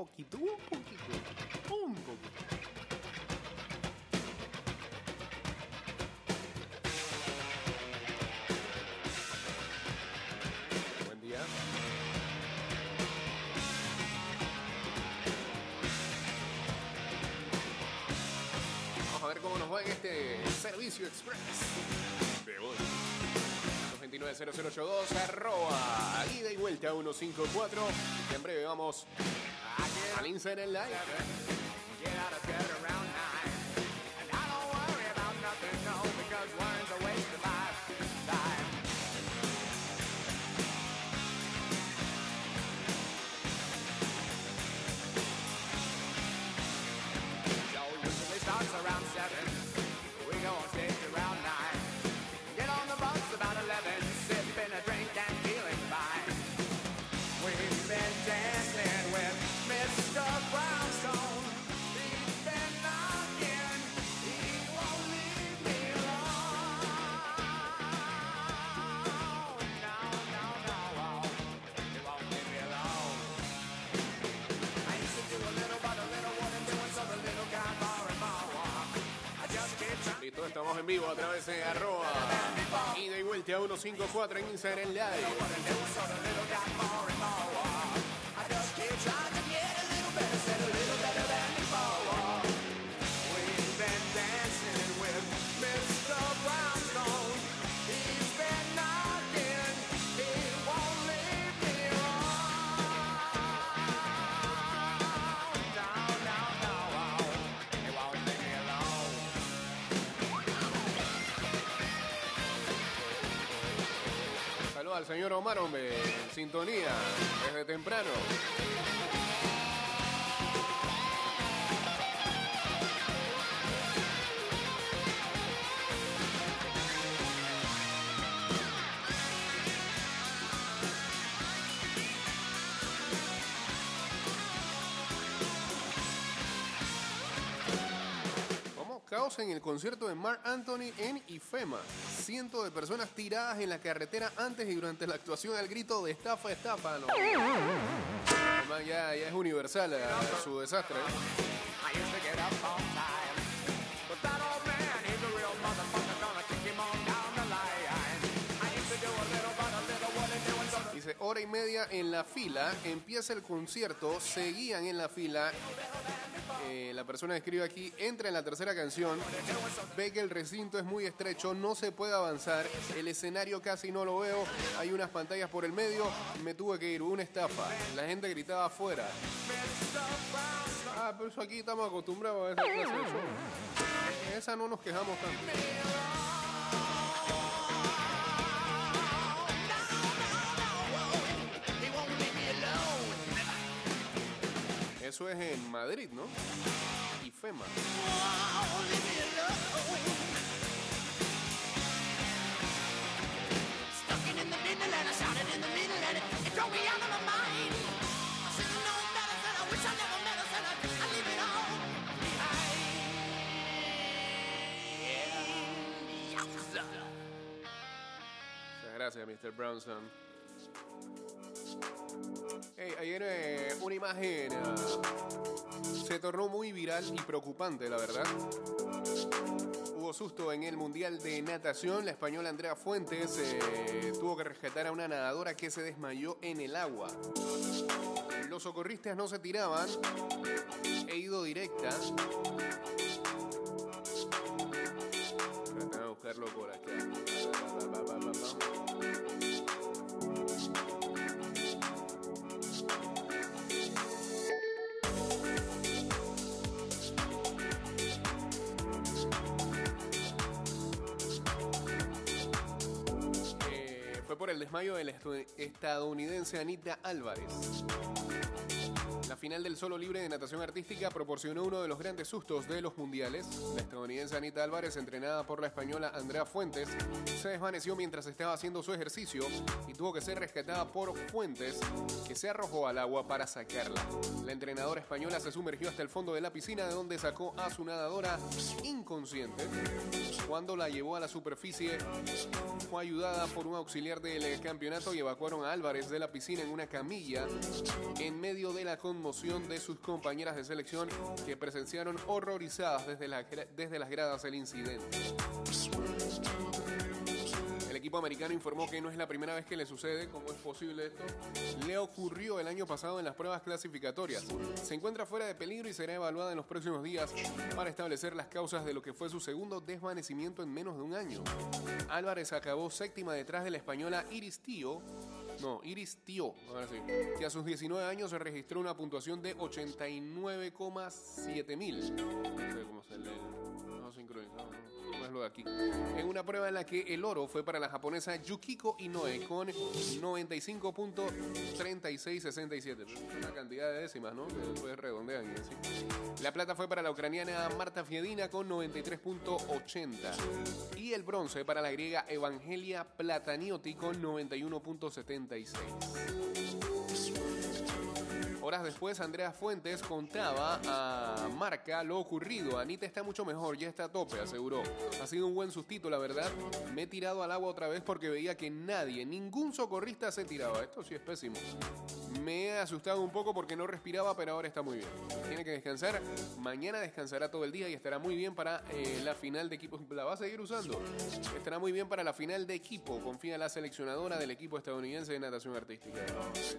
poquito, un poquito, un poquito. Buen día. Vamos a ver cómo nos va en este servicio express de hoy. 229-0082, arroba, ida y vuelta 154. Y en breve vamos al Instagram Live. En vivo a través de arroba, ida y vuelta 154 en Instagram Live. Señor Omar, hombre, sintonía desde temprano. En el concierto de Mark Anthony en IFEMA. Cientos de personas tiradas en la carretera antes y durante la actuación al grito de estafa, estafa. No. Ya, ya es universal eh, su desastre. I hora y media en la fila, empieza el concierto, seguían en la fila. Eh, la persona escribe aquí, entra en la tercera canción, ve que el recinto es muy estrecho, no se puede avanzar, el escenario casi no lo veo, hay unas pantallas por el medio, me tuve que ir, una estafa, la gente gritaba afuera. Ah, pero eso aquí estamos acostumbrados a esa clase de esa no nos quejamos tanto. I leave it all behind. Yowza. Muchas gracias, Mr. Brownson. Ayer eh, una imagen ah, se tornó muy viral y preocupante, la verdad. Hubo susto en el Mundial de Natación. La española Andrea Fuentes eh, tuvo que rescatar a una nadadora que se desmayó en el agua. Los socorristas no se tiraban. He ido directa. Tratando de buscarlo por acá. Por el desmayo de la estadounidense Anita Álvarez. Final del solo libre de natación artística proporcionó uno de los grandes sustos de los mundiales. La estadounidense Anita Álvarez, entrenada por la española Andrea Fuentes, se desvaneció mientras estaba haciendo su ejercicio y tuvo que ser rescatada por Fuentes, que se arrojó al agua para sacarla. La entrenadora española se sumergió hasta el fondo de la piscina de donde sacó a su nadadora inconsciente. Cuando la llevó a la superficie, fue ayudada por un auxiliar del campeonato y evacuaron a Álvarez de la piscina en una camilla en medio de la conmoción. Emoción de sus compañeras de selección que presenciaron horrorizadas desde, la gra- desde las gradas el incidente. El equipo americano informó que no es la primera vez que le sucede. ¿Cómo es posible esto? Le ocurrió el año pasado en las pruebas clasificatorias. Se encuentra fuera de peligro y será evaluada en los próximos días para establecer las causas de lo que fue su segundo desvanecimiento en menos de un año. Álvarez acabó séptima detrás de la española Iris Tío. No, Iris Tío, ahora sí. Que a sus 19 años se registró una puntuación de 89,7 mil. No sé cómo se lee. No no, es lo de aquí. En una prueba en la que el oro fue para la japonesa Yukiko Inoue con 95.3667. Una cantidad de décimas, ¿no? Que después redondean y así. La plata fue para la ucraniana Marta Fiedina con 93.80. Y el bronce para la griega Evangelia Plataniotti con 91.76. Horas después, Andrea Fuentes contaba a Marca lo ocurrido. Anita está mucho mejor, ya está a tope, aseguró. Ha sido un buen sustito, la verdad. Me he tirado al agua otra vez porque veía que nadie, ningún socorrista se tiraba. Esto sí es pésimo. Me he asustado un poco porque no respiraba, pero ahora está muy bien. Tiene que descansar. Mañana descansará todo el día y estará muy bien para eh, la final de equipo. La va a seguir usando. Estará muy bien para la final de equipo. Confía la seleccionadora del equipo estadounidense de natación artística.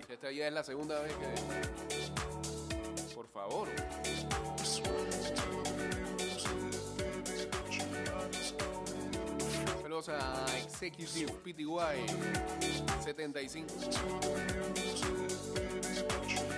Esta ya es la segunda vez que. Por favor. Executive PTY 75.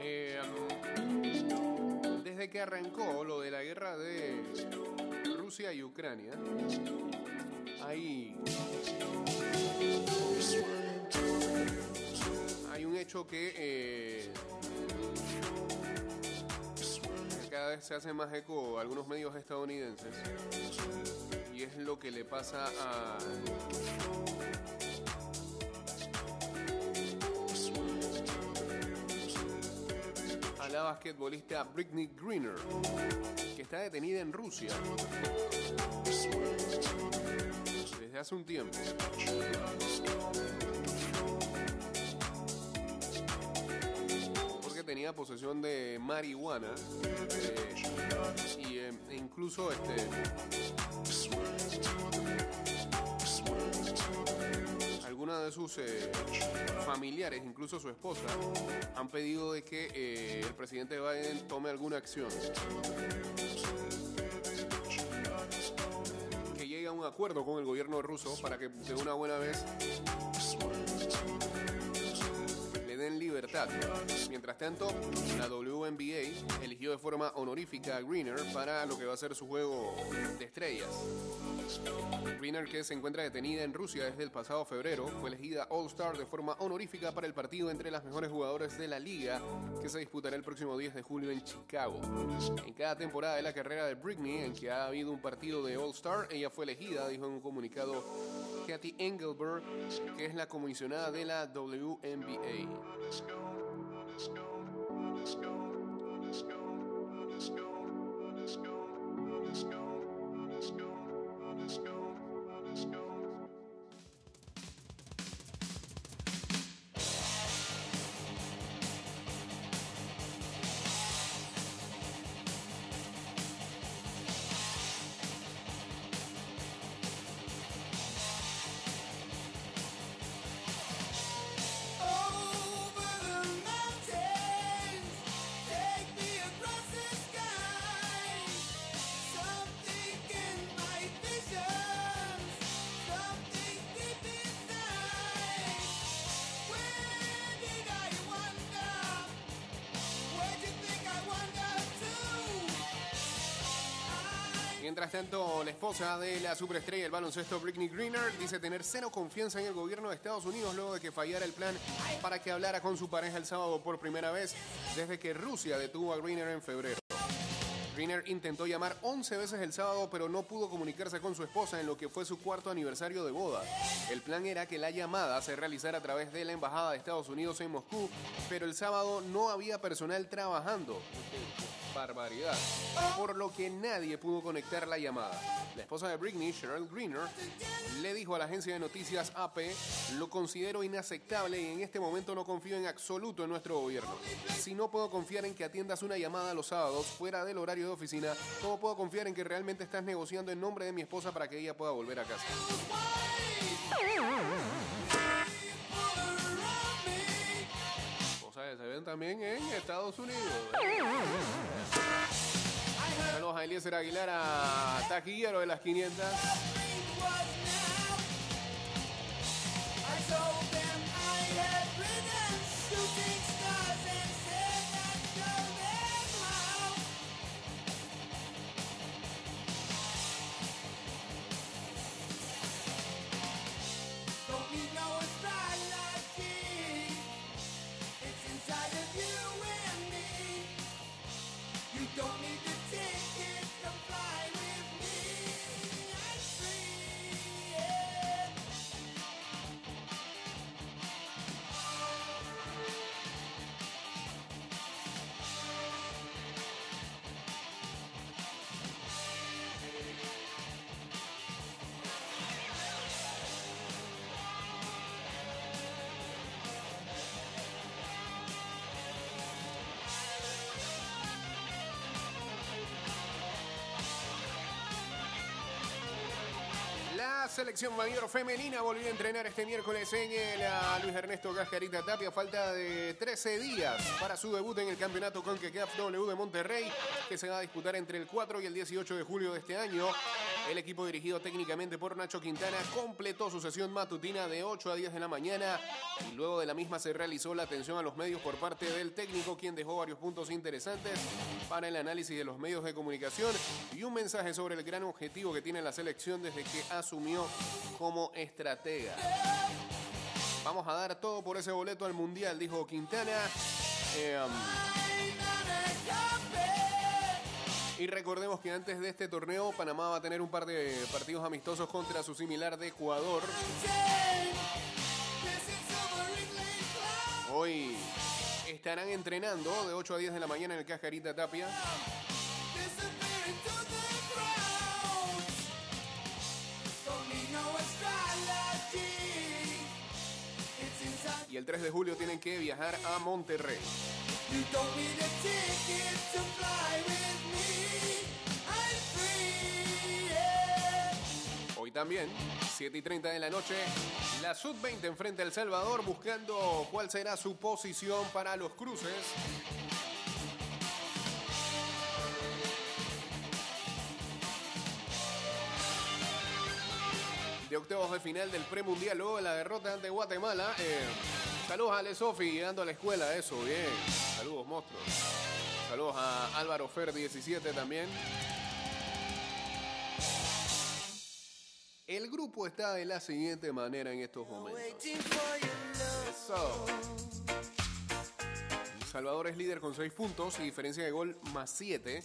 Eh, desde que arrancó lo de la guerra de Rusia y Ucrania, hay, hay un hecho que eh, cada vez se hace más eco algunos medios estadounidenses lo que le pasa a la basquetbolista Britney Greener, que está detenida en Rusia desde hace un tiempo. Porque tenía posesión de marihuana eh, y eh, incluso este de sus eh, familiares, incluso su esposa, han pedido de que eh, el presidente Biden tome alguna acción. Que llegue a un acuerdo con el gobierno ruso para que de una buena vez libertad. Mientras tanto, la WNBA eligió de forma honorífica a Greener para lo que va a ser su juego de estrellas. Greener, que se encuentra detenida en Rusia desde el pasado febrero, fue elegida All-Star de forma honorífica para el partido entre las mejores jugadoras de la liga que se disputará el próximo 10 de julio en Chicago. En cada temporada de la carrera de Britney, en que ha habido un partido de All-Star, ella fue elegida, dijo en un comunicado Kathy Engelberg, que es la comisionada de la WNBA. Let's go. Mientras tanto, la esposa de la superestrella del baloncesto, Britney Greener, dice tener cero confianza en el gobierno de Estados Unidos luego de que fallara el plan para que hablara con su pareja el sábado por primera vez desde que Rusia detuvo a Greener en febrero. Greener intentó llamar 11 veces el sábado, pero no pudo comunicarse con su esposa en lo que fue su cuarto aniversario de boda. El plan era que la llamada se realizara a través de la Embajada de Estados Unidos en Moscú, pero el sábado no había personal trabajando. Barbaridad. Por lo que nadie pudo conectar la llamada. La esposa de Britney, Cheryl Greener, le dijo a la agencia de noticias AP, lo considero inaceptable y en este momento no confío en absoluto en nuestro gobierno. Si no puedo confiar en que atiendas una llamada los sábados fuera del horario de oficina, ¿cómo puedo confiar en que realmente estás negociando en nombre de mi esposa para que ella pueda volver a casa? También en Estados Unidos. Saludos a Eliezer Aguilar, Taquillero de las 500. Don't need the selección mayor femenina volvió a entrenar este miércoles en el ah, Luis Ernesto Cascarita Tapia. Falta de 13 días para su debut en el campeonato CONCACAF W de Monterrey, que se va a disputar entre el 4 y el 18 de julio de este año. El equipo dirigido técnicamente por Nacho Quintana completó su sesión matutina de 8 a 10 de la mañana y luego de la misma se realizó la atención a los medios por parte del técnico, quien dejó varios puntos interesantes para el análisis de los medios de comunicación y un mensaje sobre el gran objetivo que tiene la selección desde que asumió como estratega. Vamos a dar todo por ese boleto al Mundial, dijo Quintana. Eh, y recordemos que antes de este torneo, Panamá va a tener un par de partidos amistosos contra su similar de Ecuador. Hoy estarán entrenando de 8 a 10 de la mañana en el Cascarita Tapia. Y el 3 de julio tienen que viajar a Monterrey. Hoy también, 7 y 30 de la noche, la Sub-20 enfrenta a El Salvador buscando cuál será su posición para los cruces. De octavos de final del premundial, luego de la derrota ante Guatemala. Eh, saludos a Ale Sofi, llegando a la escuela, eso, bien. Saludos, monstruos. Saludos a Álvaro Fer 17 también. El grupo está de la siguiente manera en estos momentos. Salvador es líder con 6 puntos y diferencia de gol más 7.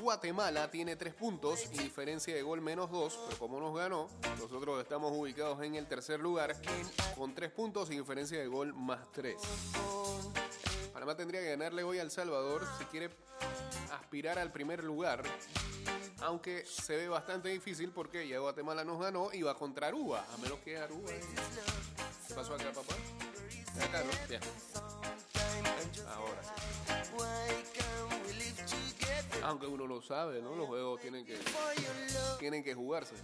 Guatemala tiene 3 puntos y diferencia de gol menos 2, pero como nos ganó, nosotros estamos ubicados en el tercer lugar con 3 puntos y diferencia de gol más 3. Panamá tendría que ganarle hoy al Salvador si quiere aspirar al primer lugar, aunque se ve bastante difícil porque ya Guatemala nos ganó y va contra Aruba, a menos que Aruba... ¿Qué pasó acá, papá? Acá. Ya. Ahora. Aunque uno lo sabe, ¿no? Los juegos tienen que, tienen que jugarse.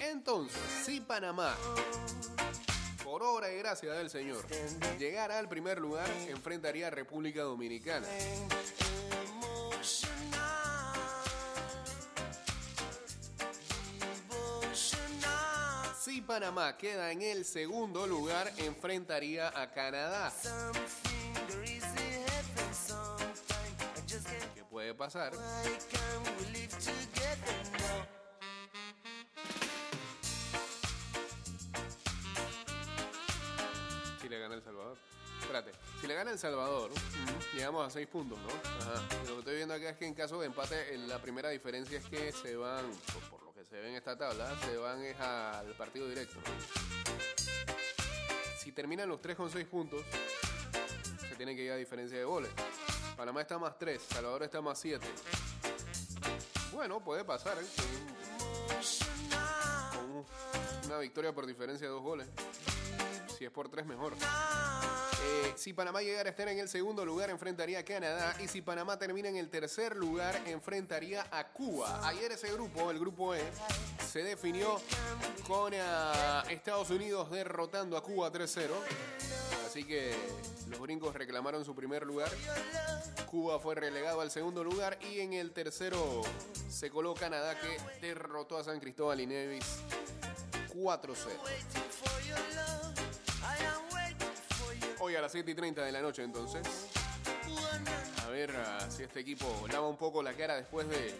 Entonces, si Panamá, por obra y gracia del Señor, llegara al primer lugar, enfrentaría a República Dominicana. Panamá queda en el segundo lugar, enfrentaría a Canadá. ¿Qué puede pasar? Si le gana El Salvador. Espérate, si le gana El Salvador, llegamos a seis puntos, ¿no? Ajá. Lo que estoy viendo acá es que en caso de empate, la primera diferencia es que se van, por, se ve en esta tabla, se van es al partido directo. Si terminan los tres con seis puntos, se tiene que ir a diferencia de goles. Panamá está más tres, Salvador está más siete. Bueno, puede pasar, ¿eh? Con un- una victoria por diferencia de dos goles. Si es por tres, mejor. Eh, si Panamá llegara a estar en el segundo lugar, enfrentaría a Canadá. Y si Panamá termina en el tercer lugar, enfrentaría a Cuba. Ayer ese grupo, el grupo E, se definió con ah, Estados Unidos derrotando a Cuba 3-0. Así que los gringos reclamaron su primer lugar. Cuba fue relegado al segundo lugar. Y en el tercero se coló Canadá, que derrotó a San Cristóbal y Nevis 4-0. Hoy a las 7 y 30 de la noche, entonces. A ver ah, si este equipo lava un poco la cara después de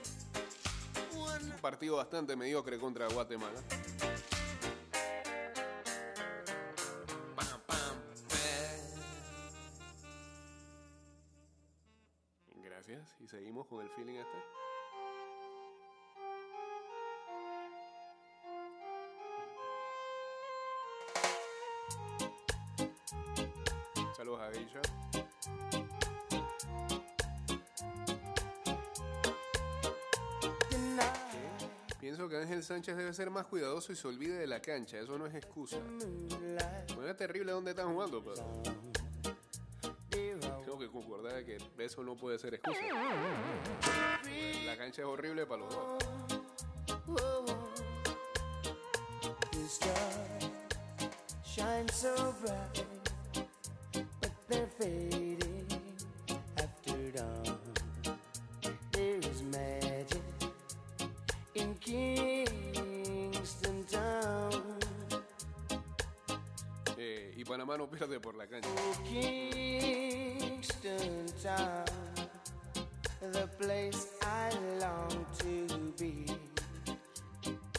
un partido bastante mediocre contra Guatemala. Sánchez debe ser más cuidadoso y se olvide de la cancha. Eso no es excusa. No es terrible donde están jugando, pero. Tengo que concordar que eso no puede ser excusa. La cancha es horrible para los dos. Panamá no pierde por la cancha. Kingston Town, the place I long to be.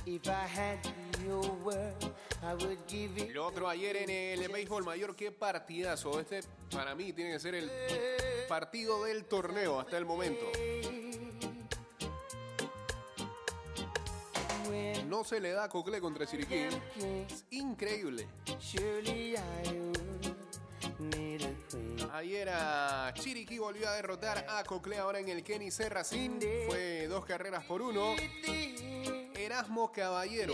If I had your word, I would give it. Lo otro ayer en el béisbol mayor, qué partidazo. Este para mí tiene que ser el partido del torneo hasta el momento. Se le da a Cocle contra Chiriquí. increíble. Ayer a Chiriquí volvió a derrotar a Cocle ahora en el Kenny Serracín. Fue dos carreras por uno. Erasmo Caballero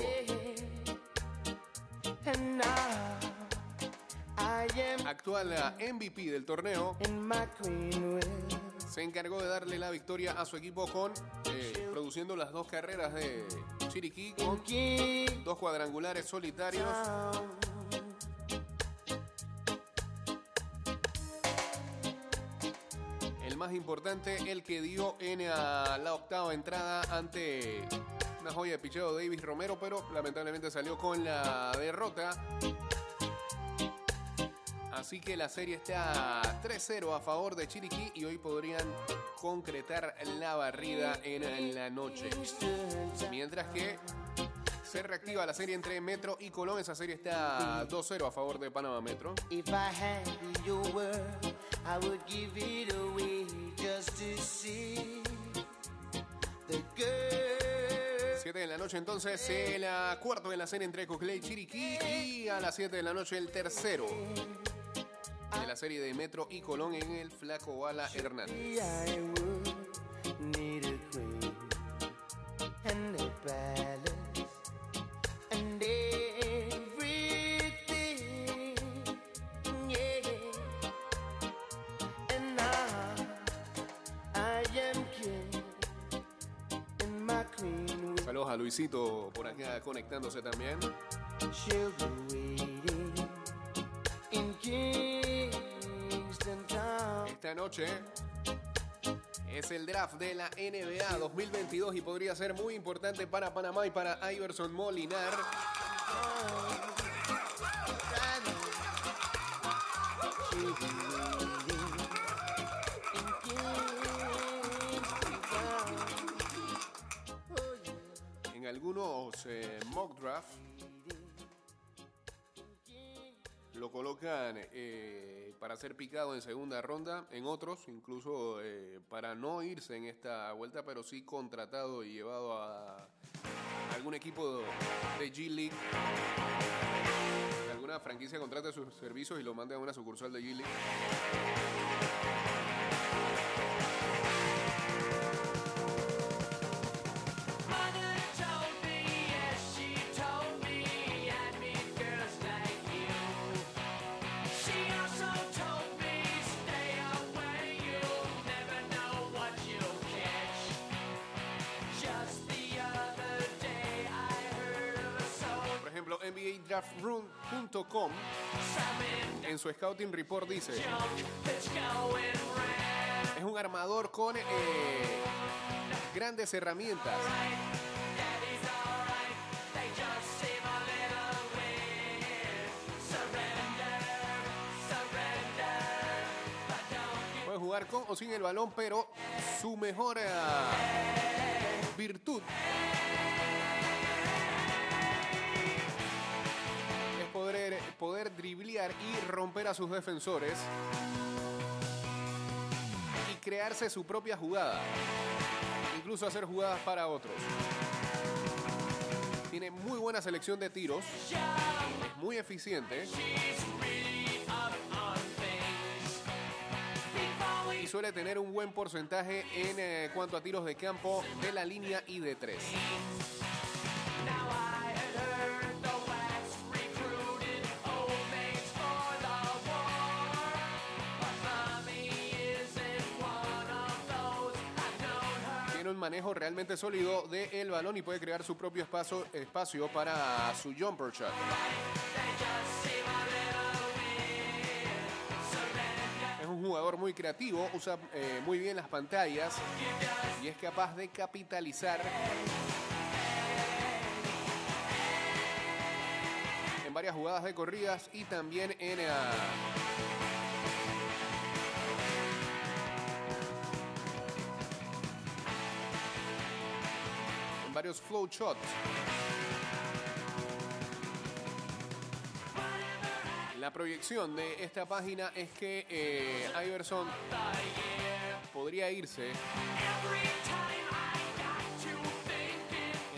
actual MVP del torneo, se encargó de darle la victoria a su equipo con eh, produciendo las dos carreras de Chiriquí dos cuadrangulares solitarios. El más importante, el que dio en ah, la octava entrada ante una joya de picheo Davis Romero, pero lamentablemente salió con la derrota. Así que la serie está 3-0 a favor de Chiriquí y hoy podrían concretar la barrida en la noche. Mientras que se reactiva la serie entre Metro y Colón. Esa serie está 2-0 a favor de Panamá Metro. 7 de la noche entonces el cuarto de la serie entre Coclé y Chiriquí. Y a las 7 de la noche el tercero de la serie de Metro y Colón en el Flaco Bala Hernández. Saludos a Luisito por acá conectándose también esta noche es el draft de la NBA 2022 y podría ser muy importante para Panamá y para Iverson Molinar. En algunos eh, mock drafts lo colocan eh, para ser picado en segunda ronda, en otros incluso eh, para no irse en esta vuelta, pero sí contratado y llevado a algún equipo de G League. Alguna franquicia contrata sus servicios y lo manda a una sucursal de G League. Summon en su scouting report dice, es un armador con eh, grandes herramientas. Puede jugar con o sin el balón, pero su mejor eh, virtud y romper a sus defensores y crearse su propia jugada, incluso hacer jugadas para otros. Tiene muy buena selección de tiros, muy eficiente. Y suele tener un buen porcentaje en eh, cuanto a tiros de campo de la línea y de tres. Manejo realmente sólido del balón y puede crear su propio espacio, espacio para su jumper shot. Es un jugador muy creativo, usa eh, muy bien las pantallas y es capaz de capitalizar en varias jugadas de corridas y también en... ah, varios flow shots. La proyección de esta página es que eh, Iverson podría irse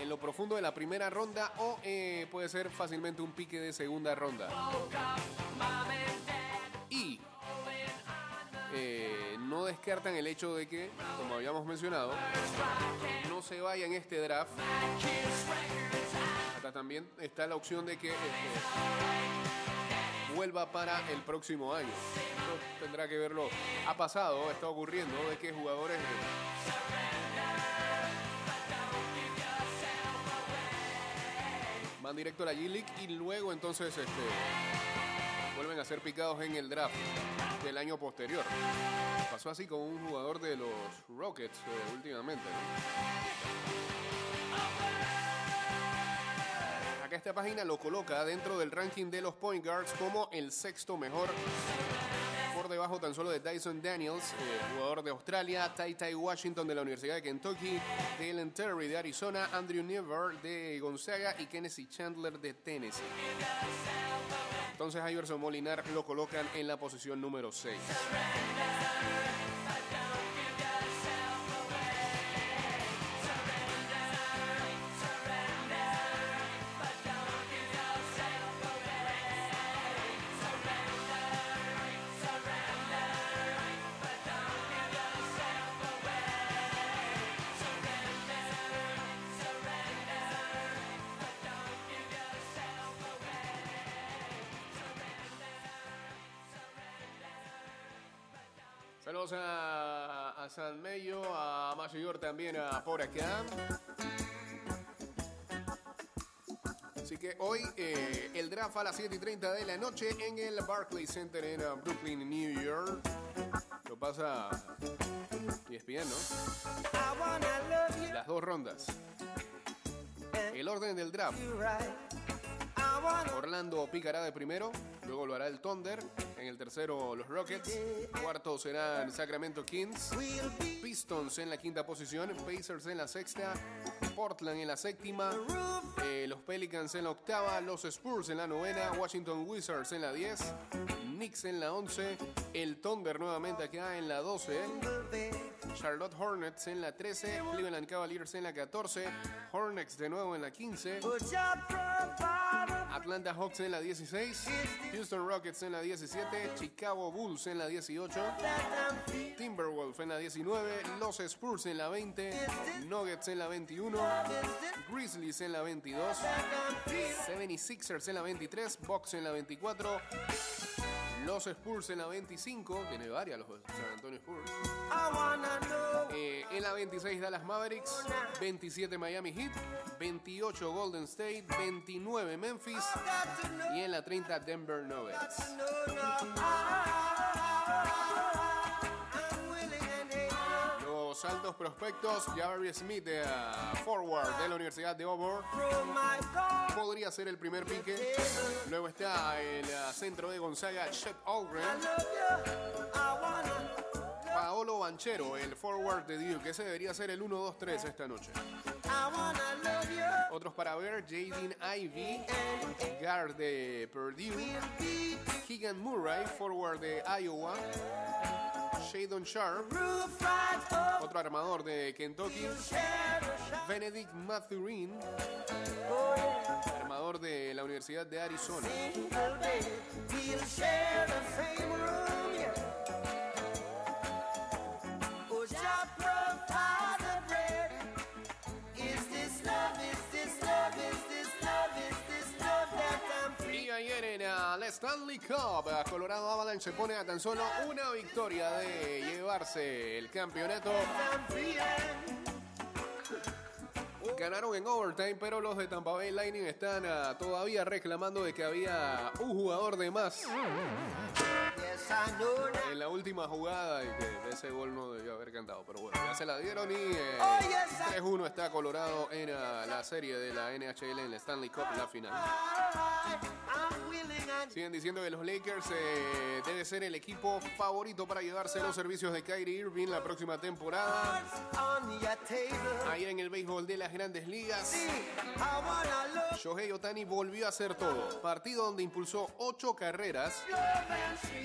en lo profundo de la primera ronda o eh, puede ser fácilmente un pique de segunda ronda. No descartan el hecho de que, como habíamos mencionado, no se vaya en este draft. Hasta también está la opción de que este, vuelva para el próximo año. Tendrá que verlo. Ha pasado, está ocurriendo de que jugadores van directo a la G-League y luego entonces este, vuelven a ser picados en el draft del año posterior. Pasó así con un jugador de los Rockets eh, últimamente. ¿no? Acá esta página lo coloca dentro del ranking de los point guards como el sexto mejor. Por debajo tan solo de Dyson Daniels, eh, jugador de Australia, Tai Tai Washington de la Universidad de Kentucky, Dalen Terry de Arizona, Andrew Never de Gonzaga y Kennedy Chandler de Tennessee. Entonces Iverson Molinar lo colocan en la posición número 6. A Mayor también a por acá. Así que hoy eh, el draft a las 7 y 30 de la noche en el Barclays Center en uh, Brooklyn, New York. Lo pasa wanna love you Las dos rondas. El orden del draft. Orlando picará de primero. Luego lo hará el Thunder. En el tercero, los Rockets. Cuarto serán Sacramento Kings. Pistons en la quinta posición. Pacers en la sexta. Portland en la séptima. eh, los Pelicans en la octava. Los Spurs en la novena. Washington Wizards en la 10. Knicks en la 11. El Thunder nuevamente acá en la 12. Charlotte Hornets en la 13, Cleveland Cavaliers en la 14, Hornets de nuevo en la 15, Atlanta Hawks en la 16, Houston Rockets en la 17, Chicago Bulls en la 18, Timberwolves en la 19, los Spurs en la 20, Nuggets en la 21, Grizzlies en la 22, 76ers en la 23, Bucks en la 24, los Spurs en la 25, tiene varias los San Antonio Spurs. Eh, en la 26 Dallas Mavericks, 27 Miami Heat, 28 Golden State, 29 Memphis y en la 30 Denver Nuggets. Altos prospectos, Jabari Smith, eh, forward de la Universidad de Auburn, podría ser el primer pique. Luego está el eh, centro de Gonzaga, Chet Algren. Paolo Banchero, el forward de Duke, ese debería ser el 1-2-3 esta noche. Otros para ver, Jaden Ivey, guard de Purdue. Keegan Murray, forward de Iowa. Shadon Sharp, otro armador de Kentucky. Benedict Mathurin, armador de la Universidad de Arizona. Y ayer en ah, la Stanley Cup, Colorado Avalanche se pone a tan solo una victoria de llevarse el campeonato. Ganaron en overtime, pero los de Tampa Bay Lightning están ah, todavía reclamando de que había un jugador de más en la última jugada y que ese gol no debió haber cantado. Pero bueno, ya se la dieron y eh, 3-1 está Colorado en ah, la serie de la NHL en la Stanley Cup, la final. Siguen diciendo que los Lakers eh, debe ser el equipo favorito para llevarse los servicios de Kyrie Irving la próxima temporada. Ayer en el béisbol de las grandes ligas, Shohei Otani volvió a hacer todo. Partido donde impulsó 8 carreras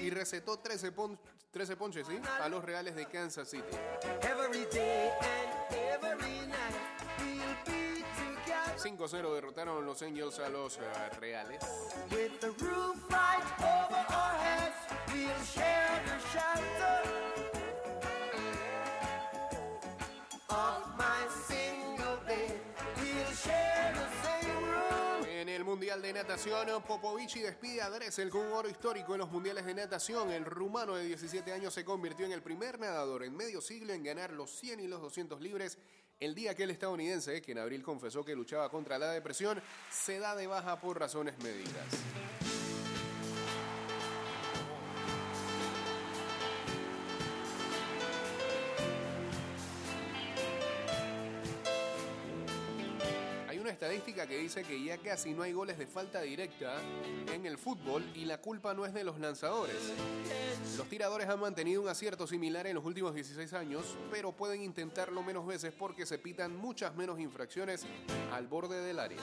y recetó 13, pon- 13 ponches ¿sí? a los Reales de Kansas City. Every day and every night we'll be together 5-0 derrotaron los Angels a los eh, Reales. with the roof right over our heads. We'll share the shelter de Natación, Popovici despide a Dressel con un oro histórico en los Mundiales de Natación. El rumano de 17 años se convirtió en el primer nadador en medio siglo en ganar los 100 y los 200 libres. El día que el estadounidense, que en abril confesó que luchaba contra la depresión, se da de baja por razones médicas. Que dice que ya casi no hay goles de falta directa en el fútbol y la culpa no es de los lanzadores. Los tiradores han mantenido un acierto similar en los últimos 16 años, pero pueden intentarlo menos veces porque se pitan muchas menos infracciones al borde del área.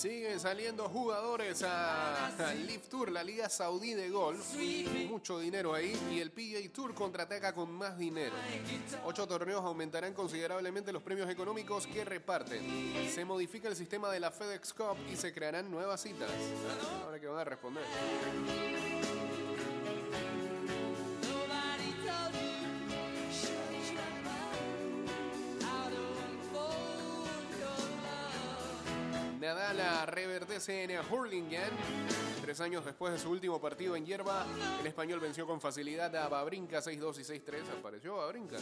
Siguen saliendo jugadores a, Leaf Tour, la Liga Saudí de Golf. Mucho dinero ahí. Y el PGA Tour contraataca con más dinero. Ocho torneos aumentarán considerablemente los premios económicos que reparten. Se modifica el sistema de la FedEx Cup y se crearán nuevas citas. Ahora que van a responder. Nadal reverdece en Hurlingham. Tres años después de su último partido en hierba, el español venció con facilidad a Babrinka 6-2 y 6-3. Apareció Babrinka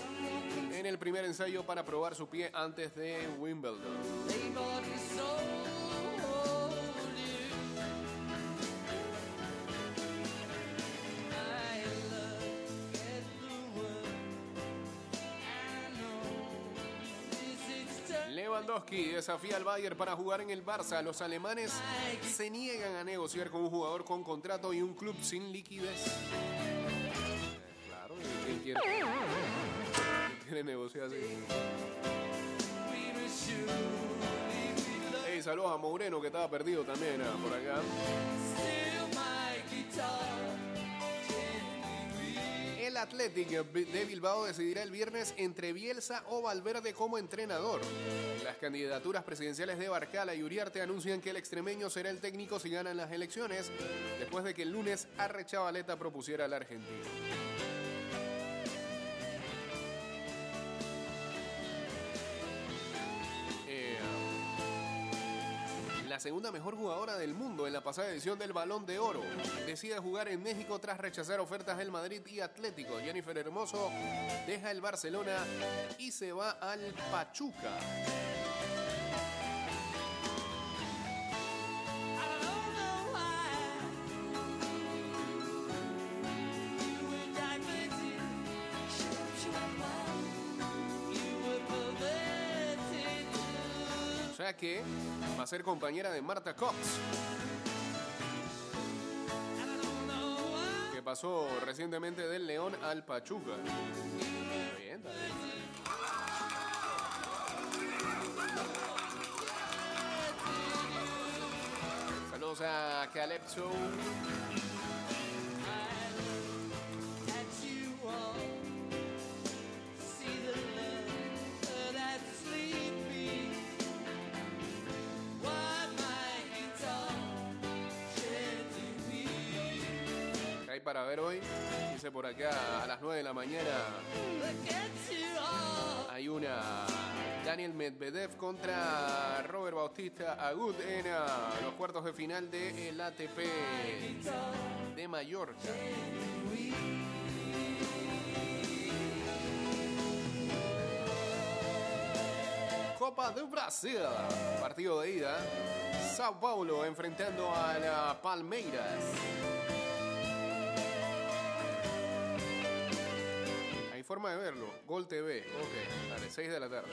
en el primer ensayo para probar su pie antes de Wimbledon. Lewandowski desafía al Bayern para jugar en el Barça. Los alemanes se niegan a negociar con un jugador con contrato y un club sin liquidez. Claro, ¿quién quiere, negociar así? Hey, saludos a Moureno que estaba perdido también ah, por acá. Athletic de Bilbao decidirá el viernes entre Bielsa o Valverde como entrenador. Las candidaturas presidenciales de Barcala y Uriarte anuncian que el extremeño será el técnico si ganan las elecciones, después de que el lunes Arre Chavaleta propusiera al argentino. Segunda mejor jugadora del mundo en la pasada edición del Balón de Oro. Decide jugar en México tras rechazar ofertas del Madrid y Atlético. Jennifer Hermoso deja el Barcelona y se va al Pachuca. Que va a ser compañera de Marta Cox. Que pasó recientemente del León al Pachuca. Saludos a Calypso. Para ver hoy. Dice por acá a las 9 de la mañana. Hay una Daniel Medvedev contra Robert Bautista Agut en ah, los cuartos de final del ATP de Mallorca. Copa do Brasil, partido de ida. Sao Paulo enfrentando a la Palmeiras. Forma de verlo. Gol TV. Ok, dale, 6 de la tarde.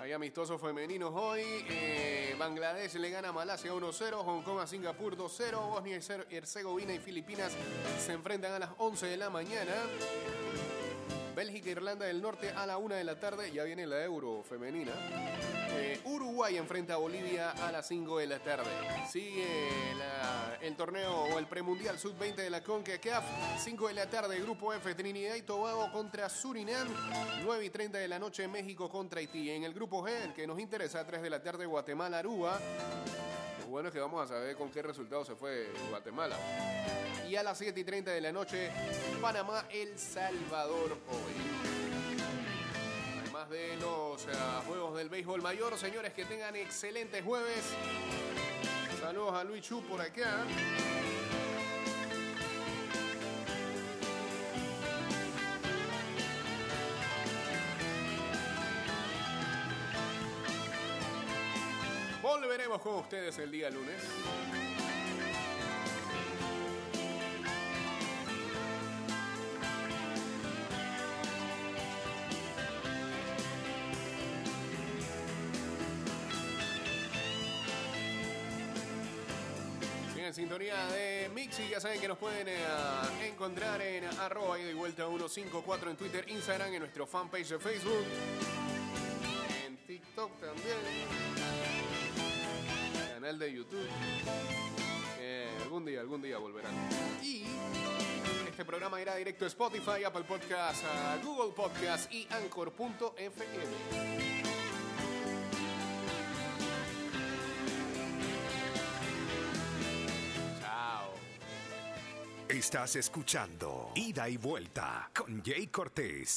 Hay amistosos femeninos hoy. Eh, Bangladesh le gana a Malasia 1-0, Hong Kong a Singapur 2-0, Bosnia y Herzegovina y Filipinas se enfrentan a las 11 de la mañana. Bélgica e Irlanda del Norte a la 1 de la tarde. Ya viene la Euro femenina. Eh, Uruguay enfrenta a Bolivia a las 5 de la tarde. Sigue el torneo o el premundial sub-20 de la CONCACAF. 5 de la tarde, Grupo F, Trinidad y Tobago contra Surinam. 9 y 30 de la noche, México contra Haití. En el Grupo G, el que nos interesa, 3 de la tarde, Guatemala, Aruba. Lo bueno es que vamos a saber con qué resultado se fue Guatemala. Y a las 7 y 30 de la noche, Panamá, El Salvador hoy. Además de los ah, juegos del béisbol mayor, señores, que tengan excelentes jueves. Saludos a Luis Chu por acá. Volveremos con ustedes el día lunes. En sintonía de Mixi, ya saben que nos pueden eh, encontrar en arroba y vuelta 154 en Twitter, Instagram, en nuestro fanpage de Facebook, de YouTube. Eh, algún día, algún día volverán. Y este programa irá directo a Spotify, Apple Podcasts, a Google Podcasts y Anchor.fm. Chao. Estás escuchando Ida y Vuelta con Jay Cortés.